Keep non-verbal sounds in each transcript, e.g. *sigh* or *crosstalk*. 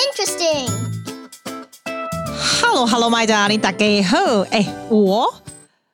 interesting. Hello, Hello, my darling，大家好。哎，我。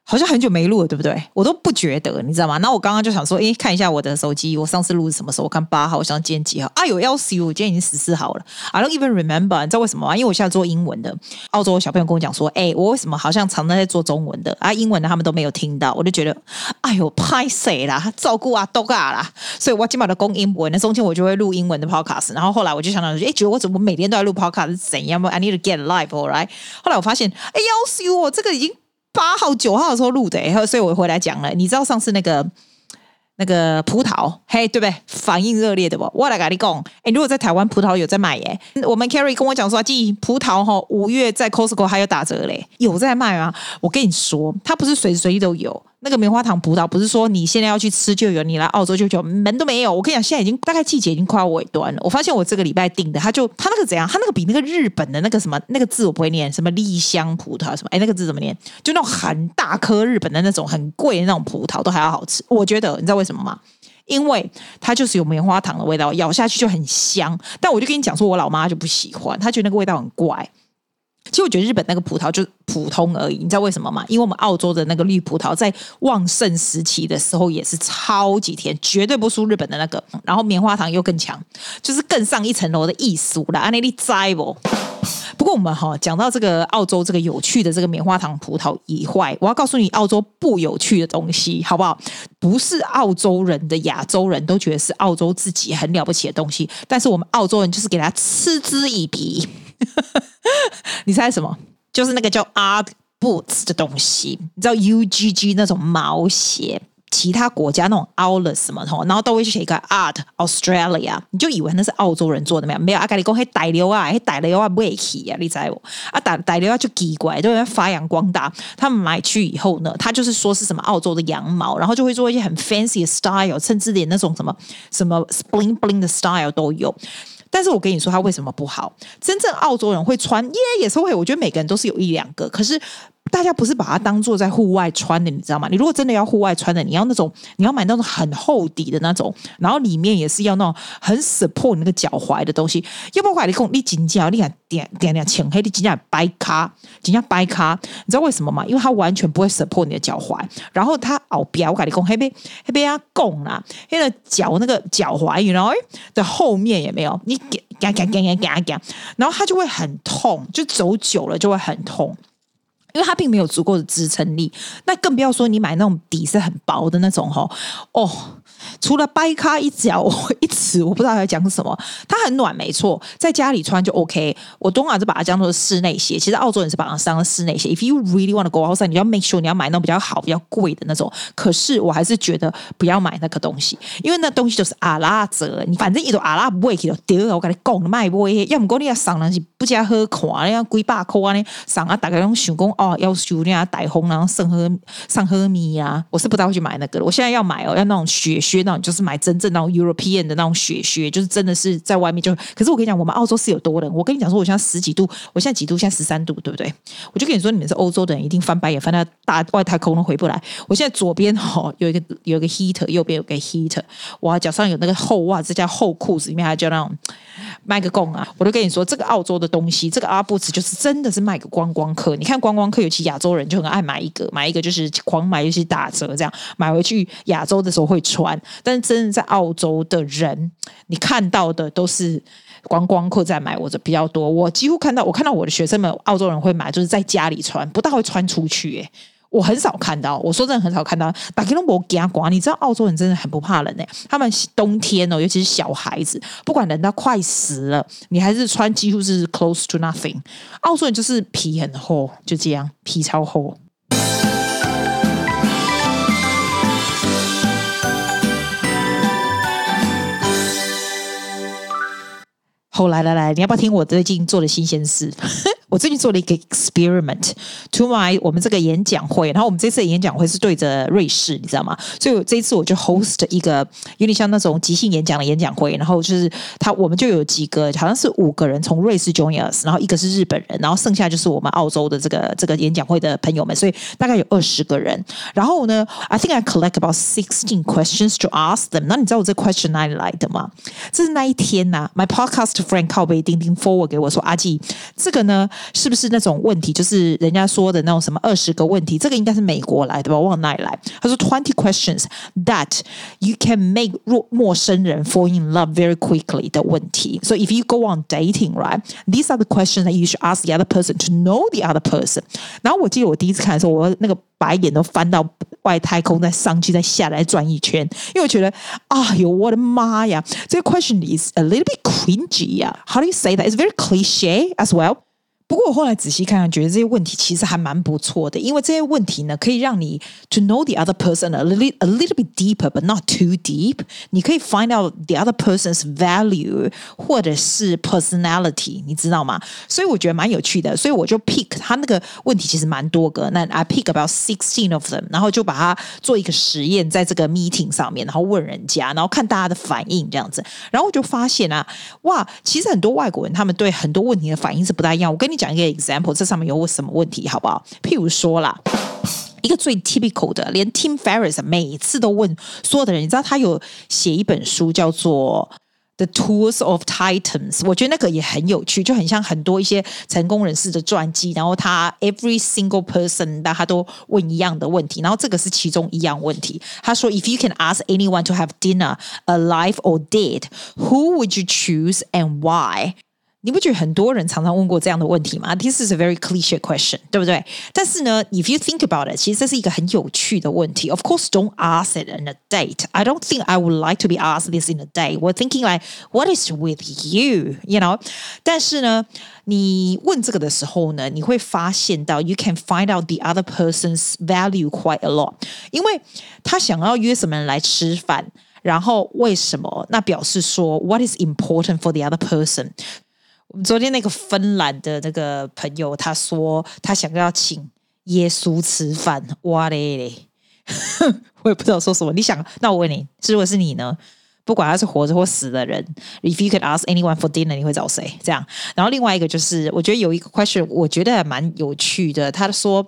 好像很久没录了，对不对？我都不觉得，你知道吗？那我刚刚就想说，诶，看一下我的手机，我上次录是什么时候？我看八号，我想今天几号？啊，有幺四五，我今天已经十四号了。I don't even remember，你知道为什么吗？因为我现在做英文的，澳洲小朋友跟我讲说，诶，我为什么好像常常在做中文的啊？英文的他们都没有听到，我就觉得，哎呦，拍谁啦，照顾啊，都啊啦，所以我今晚的公英文，那中间我就会录英文的 podcast。然后后来我就想到，诶，觉得我怎么每天都在录 podcast 是怎样？I need to get live，all right？后来我发现，诶，幺四五，这个已经。八号、九号的时候录的，然后所以我回来讲了。你知道上次那个那个葡萄，嘿，对不对？反应热烈的不？我来跟你讲，哎，如果在台湾葡萄有在卖耶，我们 Carrie 跟我讲说，记葡萄哈，五月在 Costco 还有打折嘞，有在卖吗？我跟你说，它不是随时随地都有。那个棉花糖葡萄不是说你现在要去吃就有，你来澳洲就有，门都没有。我跟你讲，现在已经大概季节已经快要尾端了。我发现我这个礼拜订的，它就它那个怎样？它那个比那个日本的那个什么那个字我不会念，什么丽香葡萄什么？哎，那个字怎么念？就那种很大颗日本的那种很贵的那种葡萄都还要好吃。我觉得你知道为什么吗？因为它就是有棉花糖的味道，咬下去就很香。但我就跟你讲说，我老妈就不喜欢，她觉得那个味道很怪。其实我觉得日本那个葡萄就普通而已，你知道为什么吗？因为我们澳洲的那个绿葡萄在旺盛时期的时候也是超级甜，绝对不输日本的那个。然后棉花糖又更强，就是更上一层楼的艺术啦。安内利在不？不过我们哈讲到这个澳洲这个有趣的这个棉花糖葡萄以外，我要告诉你澳洲不有趣的东西，好不好？不是澳洲人的亚洲人都觉得是澳洲自己很了不起的东西，但是我们澳洲人就是给他嗤之以鼻。*laughs* 你猜什么？就是那个叫 Ugg boots 的东西，你知道 UGG 那种毛鞋，其他国家那种 Outlet 什么的，然后都会去写一个 art Australia，你就以为那是澳洲人做的没有？没有，阿咖你讲，嘿，大流啊，嘿，大流啊，不会起啊，你知我啊，大大流啊就奇怪，都在发扬光大。他们买去以后呢，他就是说是什么澳洲的羊毛，然后就会做一些很 fancy 的 style，甚至连那种什么什么 bling bling 的 style 都有。但是我跟你说，他为什么不好？真正澳洲人会穿，耶，也是会。我觉得每个人都是有一两个，可是。大家不是把它当做在户外穿的，你知道吗？你如果真的要户外穿的，你要那种，你要买那种很厚底的那种，然后里面也是要那种很 support 那个脚踝的东西。要不然你讲你紧脚，你看点点点浅黑，你紧脚掰卡，紧脚掰卡，你知道为什么吗？因为它完全不会 support 你的脚踝，然后它后边我跟你讲，黑边黑边啊拱啦，那个脚那个脚踝，然后的后面也没有，你给给给给给给，然后它就会很痛，就走久了就会很痛。因为它并没有足够的支撑力，那更不要说你买那种底是很薄的那种吼哦。除了掰咖一脚一尺，我不知道在讲什么。它很暖，没错，在家里穿就 OK。我东莞是把它当做室内鞋，其实澳洲人是把它当室内鞋。If you really want to go outside，你要 make sure 你要买那种比较好、比较贵的那种。可是我还是觉得不要买那个东西，因为那东西就是阿拉折。你反正一种阿拉不会去丢，我跟你讲，卖不会。要么讲你要上人是不加好看，你要几百块呢？上啊，大概用想讲哦，要修你啊，带红然后上喝上喝米啊。我是不太会去买那个。我现在要买哦，要那种雪靴那种就是买真正那种 European 的那种雪靴，就是真的是在外面就。可是我跟你讲，我们澳洲是有多冷。我跟你讲说，我现在十几度，我现在几度？现在十三度，对不对？我就跟你说，你们是欧洲的人，一定翻白眼翻到大外太空都回不来。我现在左边哈有一个有一个 heater，右边有个 heater。我脚上有那个厚袜子加厚裤子，里面还叫那种卖个贡啊！我都跟你说，这个澳洲的东西，这个阿布茨就是真的是卖个观光客。你看观光客，尤其亚洲人就很爱买一个，买一个就是狂买，尤其打折这样买回去亚洲的时候会穿。但是真的在澳洲的人，你看到的都是观光客在买，我这比较多。我几乎看到，我看到我的学生们，澳洲人会买，就是在家里穿，不大会穿出去。哎，我很少看到。我说真的，很少看到。打开龙膜加刮，你知道澳洲人真的很不怕冷哎。他们冬天哦，尤其是小孩子，不管冷到快死了，你还是穿几乎是 close to nothing。澳洲人就是皮很厚，就这样，皮超厚。后来来来，你要不要听我最近做的新鲜事？我最近做了一个 experiment to my 我们这个演讲会，然后我们这次的演讲会是对着瑞士，你知道吗？所以这一次我就 host 一个有点像那种即兴演讲的演讲会，然后就是他我们就有几个好像是五个人从瑞士 join us，然后一个是日本人，然后剩下就是我们澳洲的这个这个演讲会的朋友们，所以大概有二十个人。然后呢，I think I collect about sixteen questions to ask them。那你知道我这 question 哪里来的吗？这是那一天呐、，my podcast friend 靠背钉钉 forward 给我说，阿季，这个呢。是不是那种问题？就是人家说的那种什么二十个问题？这个应该是美国来的吧？我往哪里来？他说 twenty questions that you can make 陌生人 fall in love very quickly 的问题。So if you go on dating, right? These are the questions that you should ask the other person to know the other person. 然后我记得我第一次看的时候，我那个白眼都翻到外太空，再上去，再下来转一圈，因为我觉得，哎呦，我的妈呀，这个 question is a little bit cringy 呀。How do you say that? It's very cliche as well. 不过我后来仔细看看，觉得这些问题其实还蛮不错的，因为这些问题呢，可以让你 to know the other person a little a little bit deeper, but not too deep。你可以 find out the other person's value 或者是 personality，你知道吗？所以我觉得蛮有趣的，所以我就 pick 他那个问题其实蛮多个，那 I pick about sixteen of them，然后就把它做一个实验，在这个 meeting 上面，然后问人家，然后看大家的反应这样子，然后我就发现啊，哇，其实很多外国人他们对很多问题的反应是不大一样。我跟你。讲一个 example，这上面有什么问题，好不好？譬如说啦，一个最 typical 的，连 Tim Ferriss 每次都问所有的人，你知道他有写一本书叫做《The Tools of Titans》，我觉得那个也很有趣，就很像很多一些成功人士的传记。然后他 every single person，他都问一样的问题，然后这个是其中一样问题。他说：“If you can ask anyone to have dinner, alive or dead, who would you choose and why？” 你不觉得很多人常常问过这样的问题吗？This is a very cliche question，对不对？但是呢，if you think about it，其实这是一个很有趣的问题。Of course, don't ask it in a date. I don't think I would like to be asked this in a date. We're thinking like, what is with you? You know？但是呢，你问这个的时候呢，你会发现到 you can find out the other person's value quite a lot，因为他想要约什么人来吃饭，然后为什么？那表示说，what is important for the other person？ 昨天那个芬兰的那个朋友，他说他想要请耶稣吃饭，哇嘞嘞，*laughs* 我也不知道说什么。你想，那我问你，如果是你呢？不管他是活着或死的人，If you could ask anyone for dinner，你会找谁？这样。然后另外一个就是，我觉得有一个 question，我觉得还蛮有趣的。他说，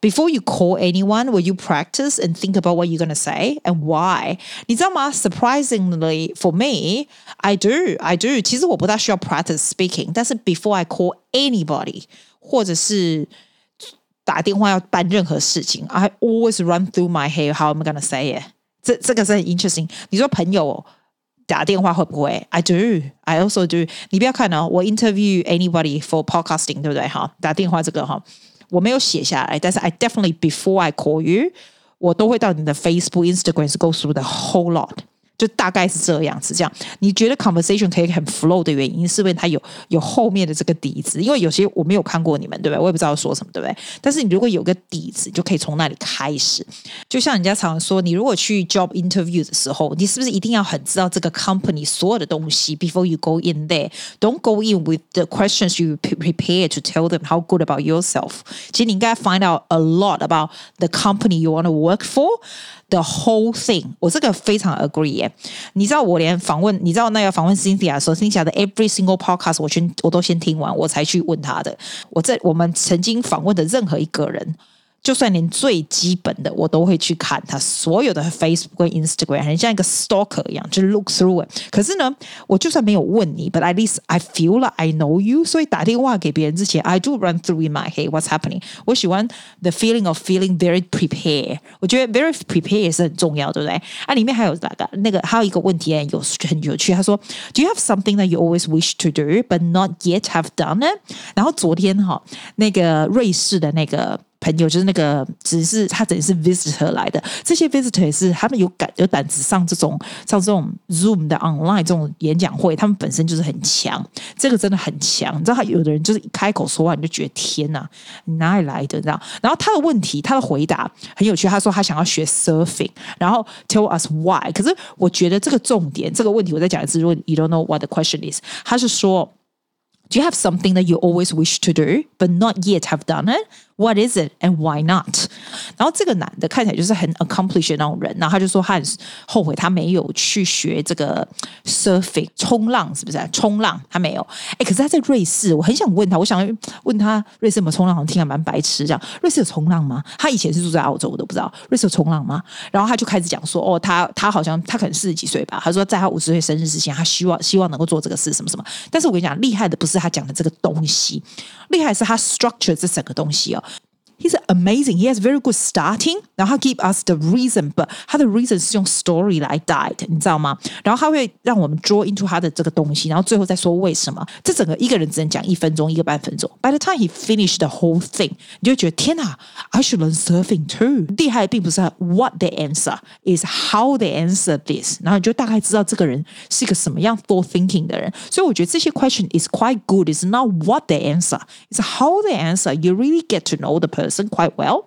Before you call anyone，will you practice and think about what you're gonna say and why？你知道吗？Surprisingly for me，I do，I do。其实我不大需要 practice speaking，但是 before I call anybody，或者是打电话要办任何事情，I always run through my head how I'm gonna say it。 这这个是很 interesting。你说朋友打电话会不会？I do, I also do。你不要看哦，我 interview anybody for podcasting，对不对？哈，打电话这个哈，我没有写下来，但是 I definitely before I call you，我都会到你的 Facebook、Instagram go through the whole lot。就大概是这样子，这样你觉得 conversation 可以很 flow 的原因，是因为它有有后面的这个底子。因为有些我没有看过你们，对不对？我也不知道说什么，对不对？但是你如果有个底子，就可以从那里开始。就像人家常说，你如果去 job interview 的时候，你是不是一定要很知道这个 company 所有的东西？Before you go in there, don't go in with the questions you prepare to tell them how good about yourself。其实你应该 find out a lot about the company you want to work for。The whole thing，我这个非常 agree 耶。你知道我连访问，你知道那个访问 Cynthia 时候，Cynthia 的 every single podcast 我全我都先听完，我才去问他的。我在我们曾经访问的任何一个人。就算连最基本的我都会去看他所有的 Facebook 跟 Instagram，很像一个 stalker 一样，就 look through it。可是呢，我就算没有问你，but at least I feel like I know you。所以打电话给别人之前，I do run through in my head what's happening。我喜欢 the feeling of feeling very prepared。我觉得 very prepared 也是很重要，对不对？啊，里面还有哪个？那个还有一个问题有很有趣，他说，Do you have something that you always wish to do but not yet have done it？然后昨天哈，那个瑞士的那个。 朋友就是那个，只是他等于是 visitor 来的。这些 visitor 也是他们有敢有胆子上这种上这种 Zoom 的 online 这种演讲会，他们本身就是很强。这个真的很强，你知道，他有的人就是一开口说话，你就觉得天哪，你哪里来的？你知道？然后他的问题，他的回答很有趣。他说他想要学 surfing，然后 tell us why。可是我觉得这个重点，这个问题我再讲一次，如果 you don't know what the question is，他是说。Do you have something that you always wish to do but not yet have done it? What is it and why not？然后这个男的看起来就是很 accomplished 的那种人，然后他就说他很后悔他没有去学这个 surfing 冲浪，是不是、啊？冲浪他没有。哎，可是他在瑞士，我很想问他，我想问他瑞士有没有冲浪？好像听还蛮白痴这样。瑞士有冲浪吗？他以前是住在澳洲，我都不知道瑞士有冲浪吗？然后他就开始讲说，哦，他他好像他可能四十几岁吧。他说在他五十岁生日之前，他希望希望能够做这个事，什么什么。但是我跟你讲，厉害的不是他讲的这个东西，厉害是他 structure 这整个东西哦。He's amazing. He has very good starting. 然后他 give us the reason, but 他的 reason 是用 story 来带的，你知道吗？然后他会让我们 draw into 他的这个东西，然后最后再说为什么。这整个一个人只能讲一分钟，一个半分钟。By the time he finished the whole thing，你就会觉得天哪，I should learn surfing too。厉害并不是 what the answer is how they answer this，然后你就大概知道这个人是一个什么样 for thinking 的人。所以我觉得这些 question is quite good. It's not what the answer, it's how the answer. You really get to know the person. quite well，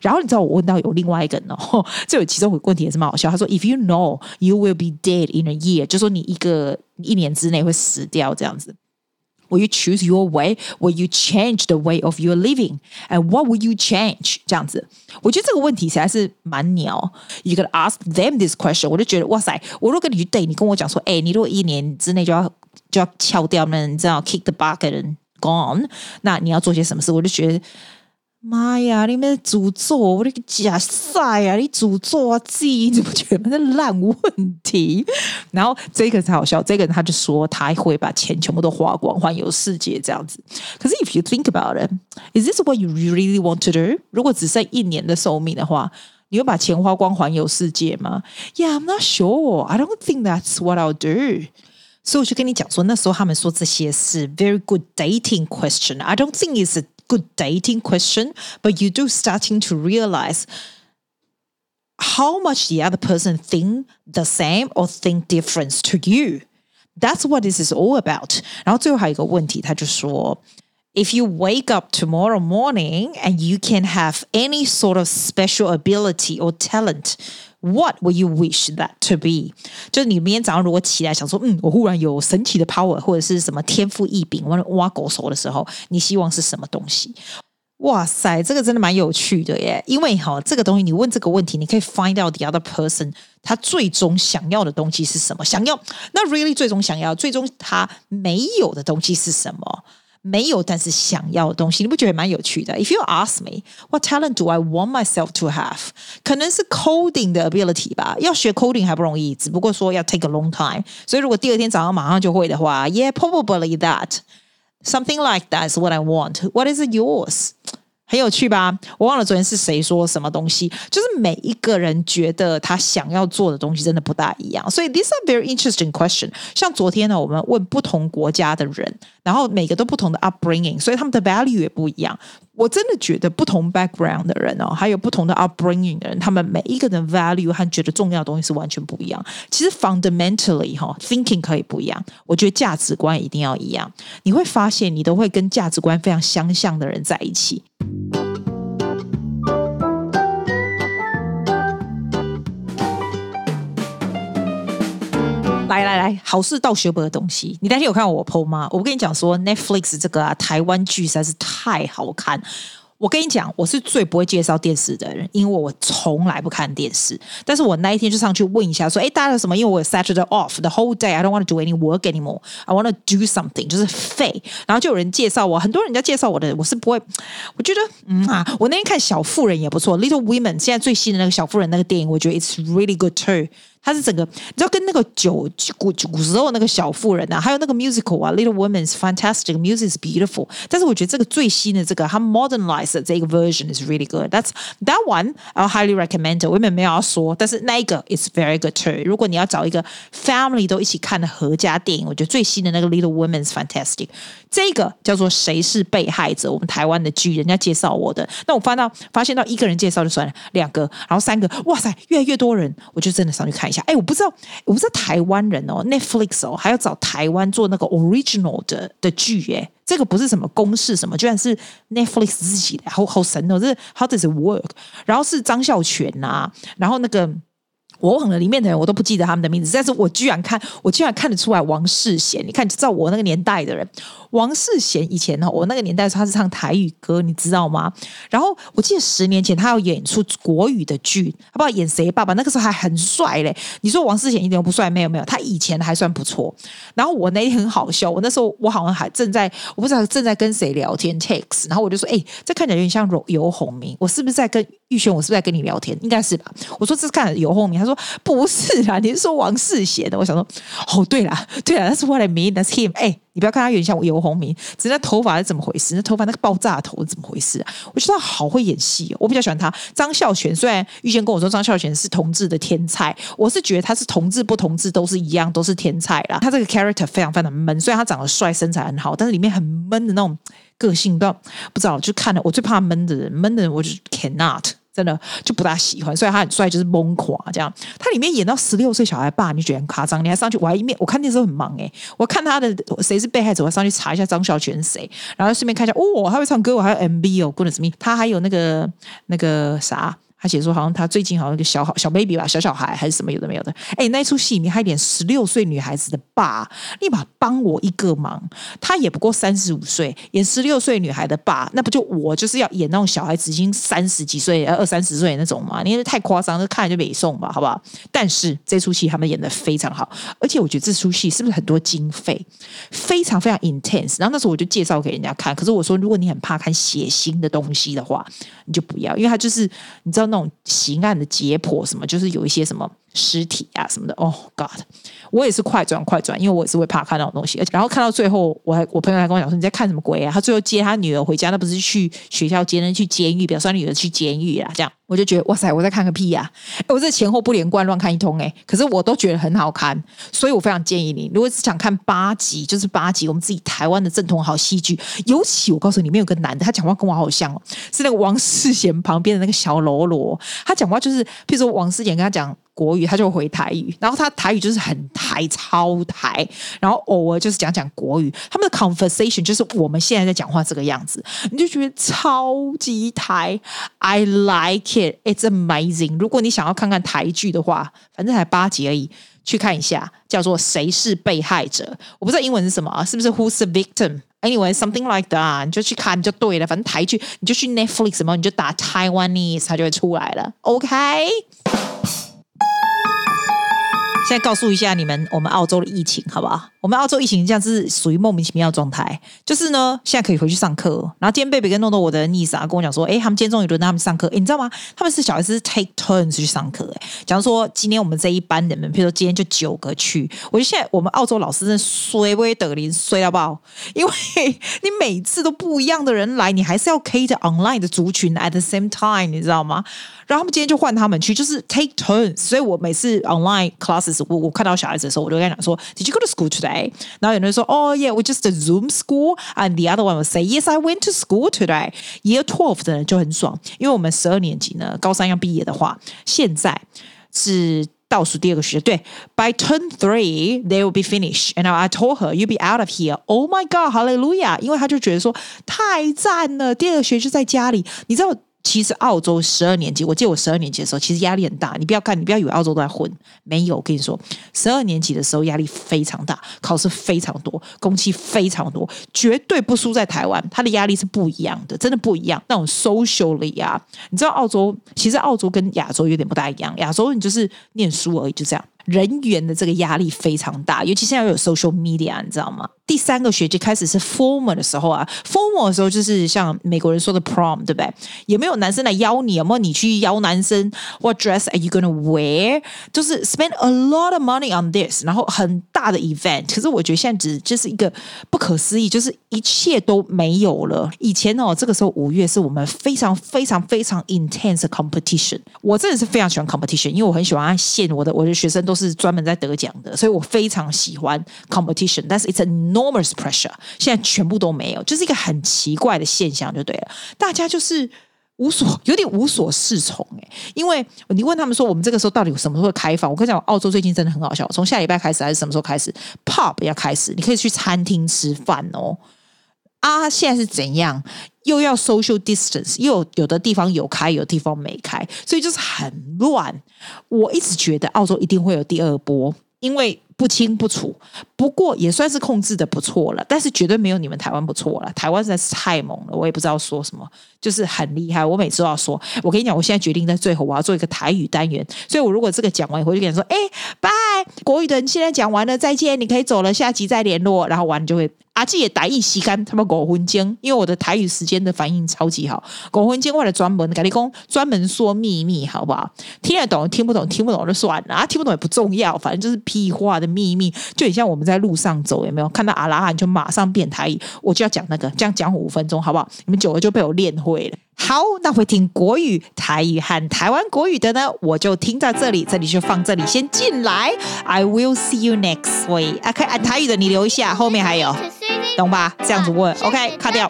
然后你知道我问到有另外一个人哦，这有其中有个问题也是蛮好笑。他说：“If *laughs* you know you will be dead in a year，就说你一个一年之内会死掉这样子，Will you choose your way? Will you change the way of your living? And what will you change？这样子，我觉得这个问题实在是蛮鸟。You can ask them this question，我就觉得哇塞，我如果跟你去 date，你跟我讲说，哎，你如果一年之内就要就要翘掉，那你知道 kick the bucket and gone，那你要做些什么事？我就觉得。 妈呀！你们诅咒我那个假赛啊！你诅咒啊！自己怎么全部是烂问题？然后这个才好笑，这个人他就说他会把钱全部都花光，环游世界这样子。可是 if you think about it，is this what you really want to do？如果只剩一年的寿命的话，你会把钱花光环游世界吗？Yeah，I'm not sure. I don't think that's what I'll do. 所以我就跟你讲说，那时候他们说这些是 very good dating question. I don't think it's a good dating question, but you do starting to realize how much the other person think the same or think different to you. That's what this is all about. 然后最后还有一个问题，他就说，If you wake up tomorrow morning and you can have any sort of special ability or talent. What will you wish that to be？就是你明天早上如果起来想说，嗯，我忽然有神奇的 power 或者是什么天赋异禀，我挖狗手的时候，你希望是什么东西？哇塞，这个真的蛮有趣的耶！因为哈，这个东西你问这个问题，你可以 find out the other person 他最终想要的东西是什么？想要那 really 最终想要，最终他没有的东西是什么？没有，但是想要的东西，你不觉得蛮有趣的？If you ask me, what talent do I want myself to have？可能是 coding 的 ability 吧。要学 coding 还不容易，只不过说要 take a long time。所以如果第二天早上马上就会的话，Yeah, probably that. Something like that is what I want. What is yours? 很有趣吧？我忘了昨天是谁说什么东西，就是每一个人觉得他想要做的东西真的不大一样。所以 this is a very interesting question。像昨天呢，我们问不同国家的人，然后每个都不同的 upbringing，所以他们的 value 也不一样。我真的觉得不同 background 的人哦，还有不同的 upbringing 的人，他们每一个人 value 和觉得重要的东西是完全不一样。其实 fundamentally 哈，thinking 可以不一样，我觉得价值观一定要一样。你会发现，你都会跟价值观非常相像的人在一起。来来，好事到学不的东西，你当天有看我 PO 吗？我跟你讲说，Netflix 这个啊，台湾剧实在是太好看。我跟你讲，我是最不会介绍电视的人，因为我从来不看电视。但是我那一天就上去问一下，说：“哎，大家有什么？”因为我有 Saturday off，the whole day I don't want to do any work anymore. I want to do something，就是废。然后就有人介绍我，很多人家介绍我的，我是不会。我觉得，嗯啊，我那天看《小妇人》也不错，《Little Women》现在最新的那个《小妇人》那个电影，我觉得 it's really good too。它是整个，你知道跟那个九古古时候那个小妇人啊，还有那个 musical 啊，Little Women is fantastic，music is beautiful。但是我觉得这个最新的这个，它 modernized 这个 version is really good。That's that one I highly recommend。我们没有要说，但是那一个 is very good too。如果你要找一个 family 都一起看的合家电影，我觉得最新的那个 Little Women is fantastic。这个叫做谁是被害者？我们台湾的剧，人家介绍我的。那我发到发现到一个人介绍就算了，两个，然后三个，哇塞，越来越多人，我就真的上去看下。哎，我不知道，我不知道台湾人哦，Netflix 哦，还要找台湾做那个 original 的的剧，哎，这个不是什么公式什么，居然是 Netflix 自己的，好好神哦，这是 How does it work？然后是张孝全呐、啊，然后那个。我忘了里面的人，我都不记得他们的名字，但是我居然看，我居然看得出来王世贤。你看，就知道我那个年代的人，王世贤以前呢，我那个年代的时候他是唱台语歌，你知道吗？然后我记得十年前他要演出国语的剧，他不知道演谁爸爸，那个时候还很帅嘞。你说王世贤一点都不帅？没有没有，他以前还算不错。然后我那天很好笑，我那时候我好像还正在，我不知道正在跟谁聊天 text，然后我就说，哎，这看起来有点像游游鸿明，我是不是在跟玉轩？我是不是在跟你聊天？应该是吧？我说这是看着游鸿明，他说。不是啦，你是说王世贤的？我想说，哦，对啦，对啦，那是 what I mean, that's him。哎，你不要看他有点像游鸿明，只是那头发是怎么回事？那头发那个爆炸头是怎么回事啊？我觉得他好会演戏哦，我比较喜欢他。张孝全虽然玉贤跟我说张孝全是同志的天才，我是觉得他是同志不同志都是一样，都是天才啦。他这个 character 非常非常的闷，虽然他长得帅，身材很好，但是里面很闷的那种个性，不知道不知道，就看了我最怕闷的人，闷的人我就 cannot。真的就不大喜欢，所以他很帅，就是懵垮这样。他里面演到十六岁小孩爸，你觉得很夸张？你还上去，我还一面我看电视很忙哎，我看他的谁是被害者，我上去查一下张小泉是谁，然后顺便看一下哦，他会唱歌，我还有 MV 哦，Goodness me，他还有那个那个啥。他写说，好像他最近好像一个小小 baby 吧，小小孩还是什么有的没有的。哎，那一出戏里面还演十六岁女孩子的爸，立马帮我一个忙。他也不过三十五岁，演十六岁女孩的爸，那不就我就是要演那种小孩子已经三十几岁、二三十岁那种嘛？你太夸张，就看就没送吧，好不好？但是这出戏他们演得非常好，而且我觉得这出戏是不是很多经费，非常非常 intense。然后那时候我就介绍给人家看，可是我说如果你很怕看血腥的东西的话，你就不要，因为他就是你知道。那种刑案的解剖什么，就是有一些什么尸体啊什么的。Oh God，我也是快转快转，因为我也是会怕看那种东西。而且然后看到最后，我还我朋友还跟我讲说：“你在看什么鬼啊？”他最后接他女儿回家，那不是去学校接人去监狱，表示他女儿去监狱啊。这样我就觉得哇塞，我在看个屁呀、啊！我这前后不连贯，乱看一通哎。可是我都觉得很好看，所以我非常建议你，如果是想看八集，就是八集我们自己台湾的正统好戏剧。尤其我告诉你，里面有个男的，他讲话跟我好像哦，是那个王世贤旁边的那个小喽啰。他讲话就是，譬如说王世贤跟他讲国语，他就回台语，然后他台语就是很台超台，然后偶尔就是讲讲国语。他们的 conversation 就是我们现在在讲话这个样子，你就觉得超级台。I like it, it's amazing。如果你想要看看台剧的话，反正才八集而已，去看一下，叫做《谁是被害者》。我不知道英文是什么啊，是不是 Who's the victim？Anyway, something like that，你就去看就对了。反正台剧你就去 Netflix 什么，你就打 Taiwanese，它就会出来了。OK。现在告诉一下你们，我们澳洲的疫情好不好？我们澳洲疫情这样子属于莫名其妙的状态，就是呢，现在可以回去上课。然后今天贝贝跟诺诺我的 niece 啊跟我讲说，哎，他们今天终于轮到他们上课，诶，你知道吗？他们是小孩子 take turns 去上课。诶，假如说今天我们这一班的人，比如说今天就九个去，我觉得现在我们澳洲老师真的衰不得林，衰到爆，因为你每次都不一样的人来，你还是要 cater online 的族群 at the same time，你知道吗？然后他们今天就换他们去，就是 take turns。所以我每次 online classes，我我看到小孩子的时候，我就跟他讲说，Did you go to school today？然后有人说，Oh yeah，we just a Zoom school。And the other one will say, Yes，I went to school today。Year twelve 的人就很爽，因为我们十二年级呢，高三要毕业的话，现在是倒数第二个学期。对，by turn three they will be finished。And I told her, you'll be out of here。Oh my God，Hallelujah！因为他就觉得说太赞了，第二个学期就在家里，你知道。 其实澳洲十二年级，我记得我十二年级的时候，其实压力很大。你不要看，你不要以为澳洲都在混，没有。我跟你说，十二年级的时候压力非常大，考试非常多，工期非常多，绝对不输在台湾。他的压力是不一样的，真的不一样。那种 socially 啊，你知道澳洲，其实澳洲跟亚洲有点不大一样。亚洲你就是念书而已，就这样。人员的这个压力非常大，尤其现在又有 social media，你知道吗？第三个学期开始是 formal 的时候啊，formal 的时候就是像美国人说的 prom，对不对？有没有男生来邀你？有没有你去邀男生？What dress are you gonna wear？就是 spend a lot of money on this，然后很大的 event。可是我觉得现在只就是一个不可思议，就是一切都没有了。以前哦，这个时候五月是我们非常非常非常 intense competition。我真的是非常喜欢 competition，因为我很喜欢按线，我的我的学生都。都是专门在得奖的，所以我非常喜欢 competition。但是 it's enormous pressure，现在全部都没有，就是一个很奇怪的现象，就对了。大家就是无所，有点无所适从哎。因为你问他们说，我们这个时候到底有什么时候会开放？我跟你讲，澳洲最近真的很好笑，从下礼拜开始还是什么时候开始？Pop 要开始，你可以去餐厅吃饭哦。啊，现在是怎样？又要 social distance，又有，的地方有开，有的地方没开，所以就是很乱。我一直觉得澳洲一定会有第二波，因为。不清不楚，不过也算是控制的不错了，但是绝对没有你们台湾不错了。台湾实在是太猛了，我也不知道说什么，就是很厉害。我每次都要说，我跟你讲，我现在决定在最后我要做一个台语单元，所以我如果这个讲完以后，就跟你说，哎，拜，国语的你现在讲完了，再见，你可以走了，下集再联络，然后完就会。阿记也台语时间，他们五分钟，因为我的台语时间的反应超级好。五分钟为了专门跟你讲，专门说秘密，好不好？听得懂听不懂，听不懂就算了啊，听不懂也不重要，反正就是屁话的秘密，就很像我们在路上走，有没有看到阿拉汉就马上变台语，我就要讲那个，这样讲五分钟，好不好？你们久了就被我练会了。好，那会听国语、台语和台湾国语的呢，我就听在这里，这里就放这里，先进来。I will see you next week。OK，啊，台语的你留一下，后面还有。懂吧？这样子问，OK，卡掉。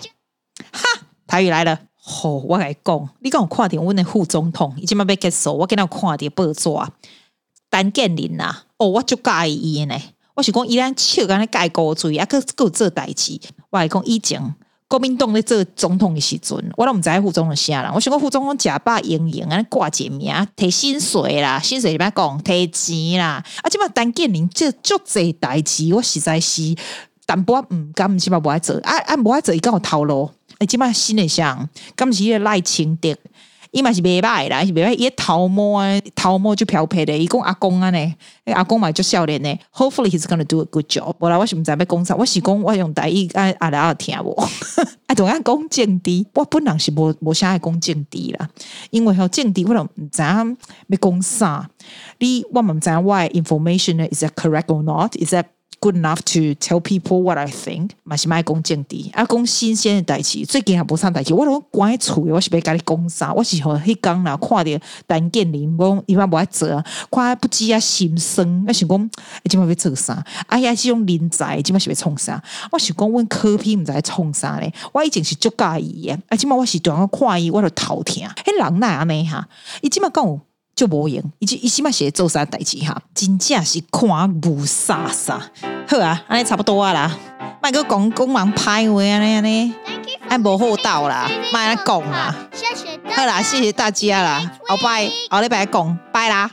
哈，台语来了。吼、哦，我跟你讲，你跟我看点，我那副总统已经要被结束，我跟他看点报纸。陈建林呐，哦，我就介意呢。我是讲，伊咱笑干咧介高嘴，啊，搁搁有做代志。我来讲，以前国民党咧做总统的时阵，我都毋知副总统啥人。我想讲副总统假扮英英啊，挂一个名，提薪水啦，薪水怎么讲？提钱啦。啊，即嘛陈建林这做这代志，我实在是。但不嗯，咁起码不爱做，啊啊无爱做，伊刚好头路，哎，起码心里想，咁是伊赖清德，伊嘛是袂歹啦，是袂歹，伊头毛啊，头毛就漂皮的，伊讲阿公啊呢，阿公嘛就少年呢，Hopefully he's gonna do a good job。无啦，我是毋知要讲啥，我是讲我用台语啊阿拉听无，*laughs* 啊同样讲政治，我本人是无无啥爱讲政治啦，因为吼政治我都毋知影要讲啥，你我嘛毋知影我 information 呢，is that correct or not？Is that Good enough to tell people what I think，嘛是卖讲政治，啊讲新鲜的代志，最近还无啥代志。我拢关喺厝，我是要甲你讲啥？我是吼迄工啦，看着陈建林，我讲伊嘛无爱做啊，看不知啊心酸，我想讲，伊即摆要做啥？哎呀，这种人才，即摆是要创啥？我想讲，阮柯 P 毋知创啥咧？我以前是足介意诶，啊，即摆我是断个看伊，我着头疼。迄人哪安尼哈？伊即摆讲。就无用，伊即伊起码写做啥代志哈，真正是看无啥啥。好啊，安尼差不多啊啦，卖个讲讲人歹话安尼安尼，安无好道啦，卖安讲啦。好啦，谢谢大家啦，后拜，后礼拜讲，拜啦。